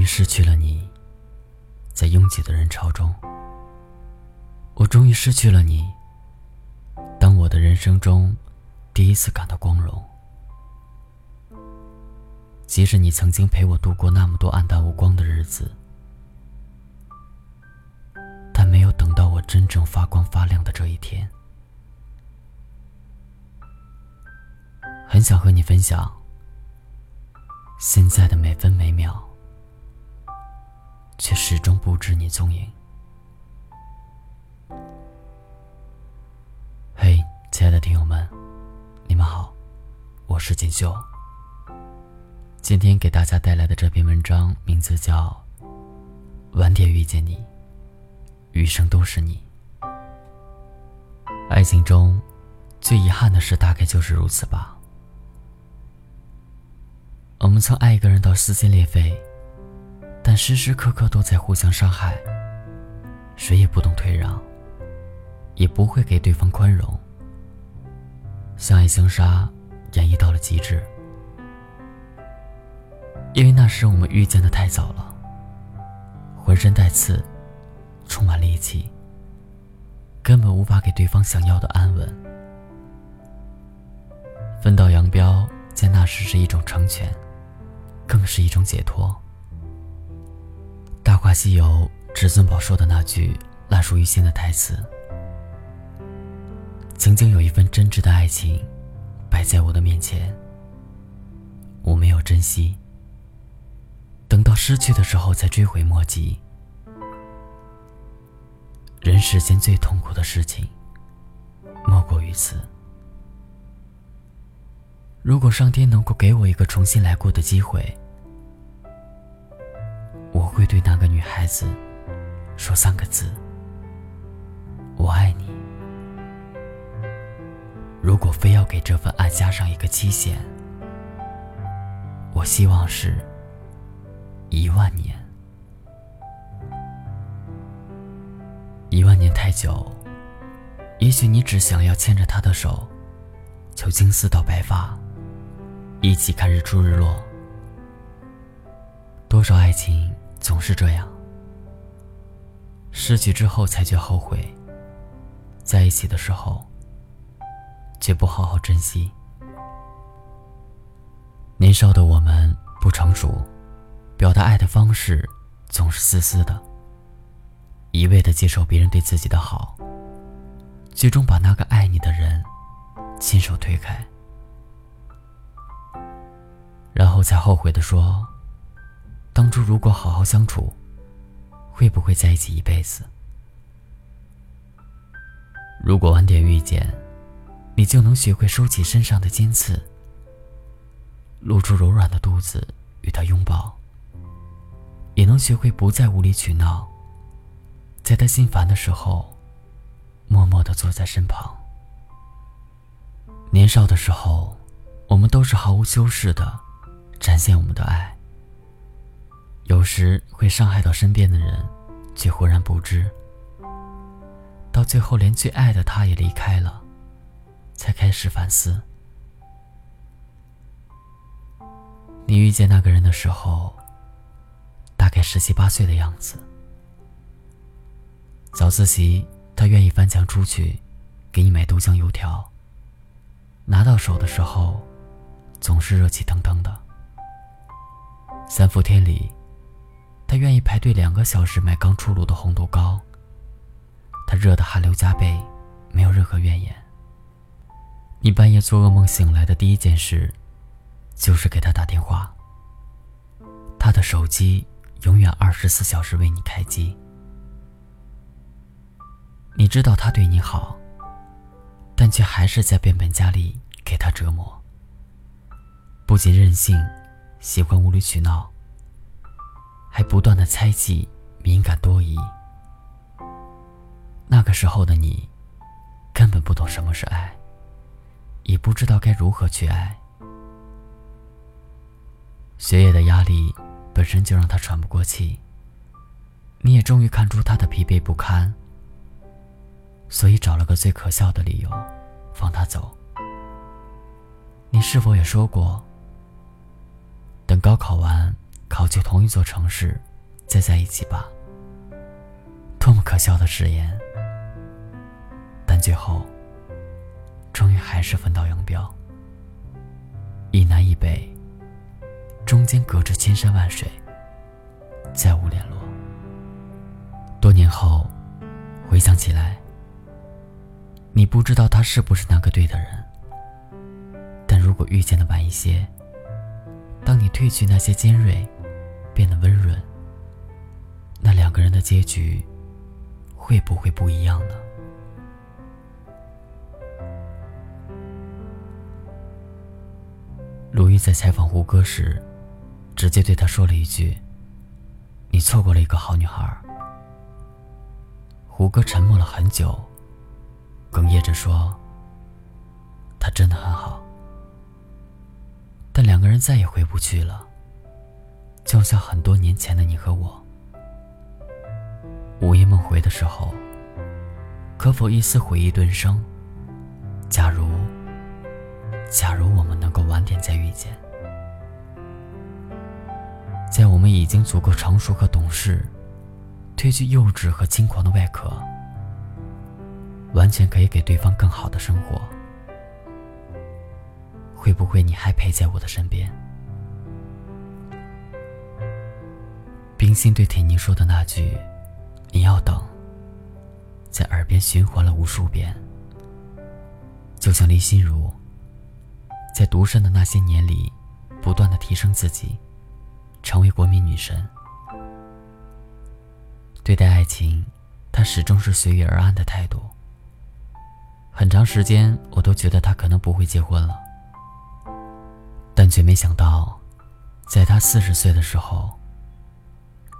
于失去了你，在拥挤的人潮中，我终于失去了你。当我的人生中第一次感到光荣，即使你曾经陪我度过那么多暗淡无光的日子，但没有等到我真正发光发亮的这一天。很想和你分享现在的每分每秒。却始终不知你踪影。嘿，亲爱的听友们，你们好，我是锦绣。今天给大家带来的这篇文章名字叫《晚点遇见你，余生都是你》。爱情中最遗憾的事，大概就是如此吧。我们曾爱一个人到撕心裂肺。但时时刻刻都在互相伤害，谁也不懂退让，也不会给对方宽容。相爱相杀，演绎到了极致。因为那时我们遇见的太早了，浑身带刺，充满戾气，根本无法给对方想要的安稳。分道扬镳，在那时是一种成全，更是一种解脱。《大话西游》至尊宝说的那句烂熟于心的台词：“曾经有一份真挚的爱情，摆在我的面前，我没有珍惜。等到失去的时候，才追悔莫及。人世间最痛苦的事情，莫过于此。如果上天能够给我一个重新来过的机会。”会对那个女孩子说三个字：“我爱你。”如果非要给这份爱加上一个期限，我希望是一万年。一万年太久，也许你只想要牵着她的手，从青丝到白发，一起看日出日落。多少爱情？总是这样，失去之后才觉后悔，在一起的时候却不好好珍惜。年少的我们不成熟，表达爱的方式总是自私的，一味的接受别人对自己的好，最终把那个爱你的人亲手推开，然后才后悔的说。当初如果好好相处，会不会在一起一辈子？如果晚点遇见，你就能学会收起身上的尖刺，露出柔软的肚子与他拥抱，也能学会不再无理取闹，在他心烦的时候，默默的坐在身旁。年少的时候，我们都是毫无修饰的展现我们的爱。有时会伤害到身边的人，却浑然不知。到最后，连最爱的他也离开了，才开始反思。你遇见那个人的时候，大概十七八岁的样子。早自习，他愿意翻墙出去，给你买豆浆油条。拿到手的时候，总是热气腾腾的。三伏天里。他愿意排队两个小时买刚出炉的红豆糕。他热得汗流浃背，没有任何怨言。你半夜做噩梦醒来的第一件事，就是给他打电话。他的手机永远二十四小时为你开机。你知道他对你好，但却还是在变本加厉给他折磨。不仅任性，喜欢无理取闹。还不断的猜忌、敏感多疑。那个时候的你，根本不懂什么是爱，也不知道该如何去爱。学业的压力本身就让他喘不过气，你也终于看出他的疲惫不堪，所以找了个最可笑的理由，放他走。你是否也说过，等高考完？考究同一座城市，再在一起吧。多么可笑的誓言！但最后，终于还是分道扬镳，一南一北，中间隔着千山万水，再无联络。多年后，回想起来，你不知道他是不是那个对的人。但如果遇见的晚一些，当你褪去那些尖锐，变得温润，那两个人的结局会不会不一样呢？鲁豫在采访胡歌时，直接对他说了一句：“你错过了一个好女孩。”胡歌沉默了很久，哽咽着说：“她真的很好。”但两个人再也回不去了，就像很多年前的你和我。午夜梦回的时候，可否一丝回忆顿生？假如，假如我们能够晚点再遇见，在我们已经足够成熟和懂事，褪去幼稚和轻狂的外壳，完全可以给对方更好的生活。会不会你还陪在我的身边？冰心对铁凝说的那句“你要等”，在耳边循环了无数遍。就像林心如，在独身的那些年里，不断的提升自己，成为国民女神。对待爱情，她始终是随遇而安的态度。很长时间，我都觉得她可能不会结婚了。但却没想到，在他四十岁的时候，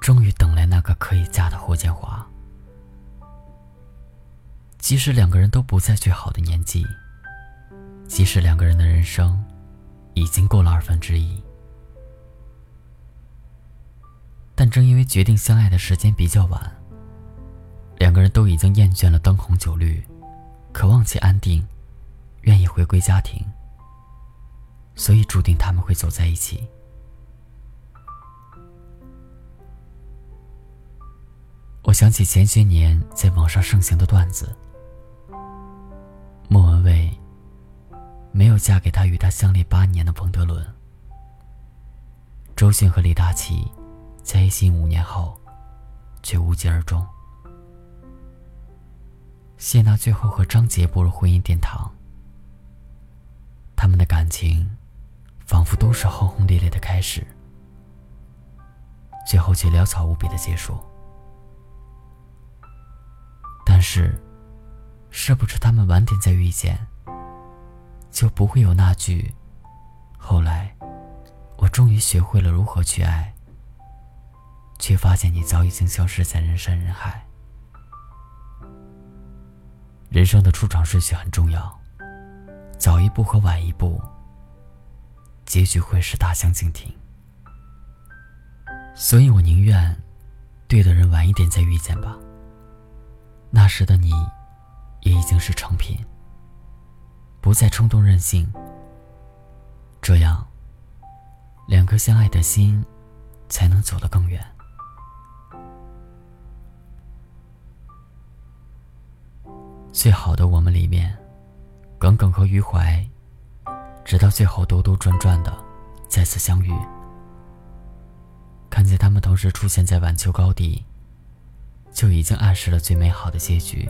终于等来那个可以嫁的霍建华。即使两个人都不在最好的年纪，即使两个人的人生已经过了二分之一，但正因为决定相爱的时间比较晚，两个人都已经厌倦了灯红酒绿，渴望其安定，愿意回归家庭。所以注定他们会走在一起。我想起前些年在网上盛行的段子：莫文蔚没有嫁给他与他相恋八年的冯德伦；周迅和李大齐在一起五年后却无疾而终；谢娜最后和张杰步入婚姻殿堂。他们的感情。仿佛都是轰轰烈烈的开始，最后却潦草无比的结束。是，是不是他们晚点再遇见，就不会有那句“后来，我终于学会了如何去爱，却发现你早已经消失在人山人海”。人生的出场顺序很重要，早一步和晚一步。结局会是大相径庭，所以我宁愿对的人晚一点再遇见吧。那时的你，也已经是成品，不再冲动任性。这样，两颗相爱的心才能走得更远。最好的我们里面，耿耿和余淮。直到最后兜兜转转的再次相遇，看见他们同时出现在晚秋高地，就已经暗示了最美好的结局。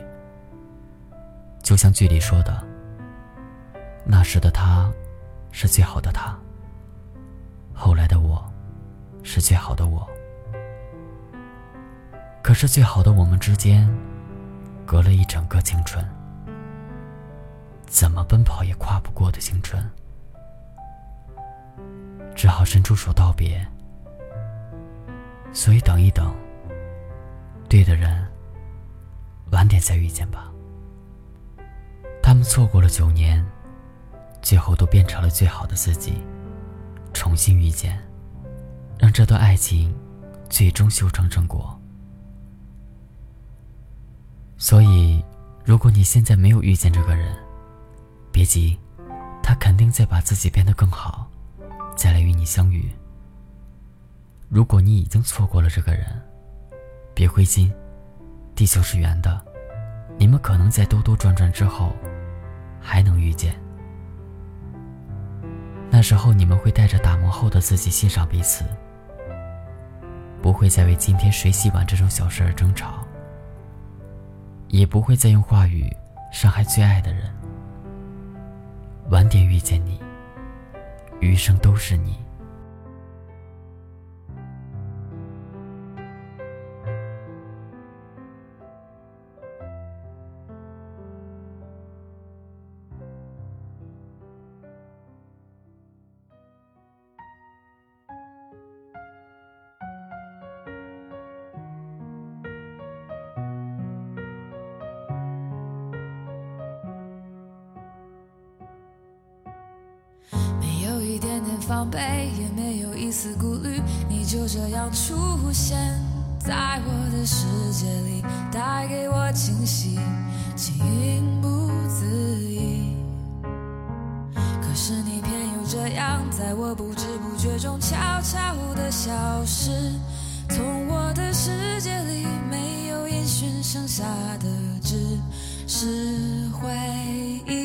就像剧里说的，那时的他，是最好的他；后来的我，是最好的我。可是最好的我们之间，隔了一整个青春，怎么奔跑也跨不过的青春。只好伸出手道别，所以等一等，对的人，晚点再遇见吧。他们错过了九年，最后都变成了最好的自己，重新遇见，让这段爱情最终修成正果。所以，如果你现在没有遇见这个人，别急，他肯定在把自己变得更好。再来与你相遇。如果你已经错过了这个人，别灰心，地球是圆的，你们可能在兜兜转转之后还能遇见。那时候你们会带着打磨后的自己欣赏彼此，不会再为今天谁洗碗这种小事而争吵，也不会再用话语伤害最爱的人。晚点遇见你，余生都是你。一点点防备也没有一丝顾虑，你就这样出现在我的世界里，带给我惊喜，情不自已。可是你偏又这样，在我不知不觉中悄悄地消失，从我的世界里没有音讯，剩下的只是回忆。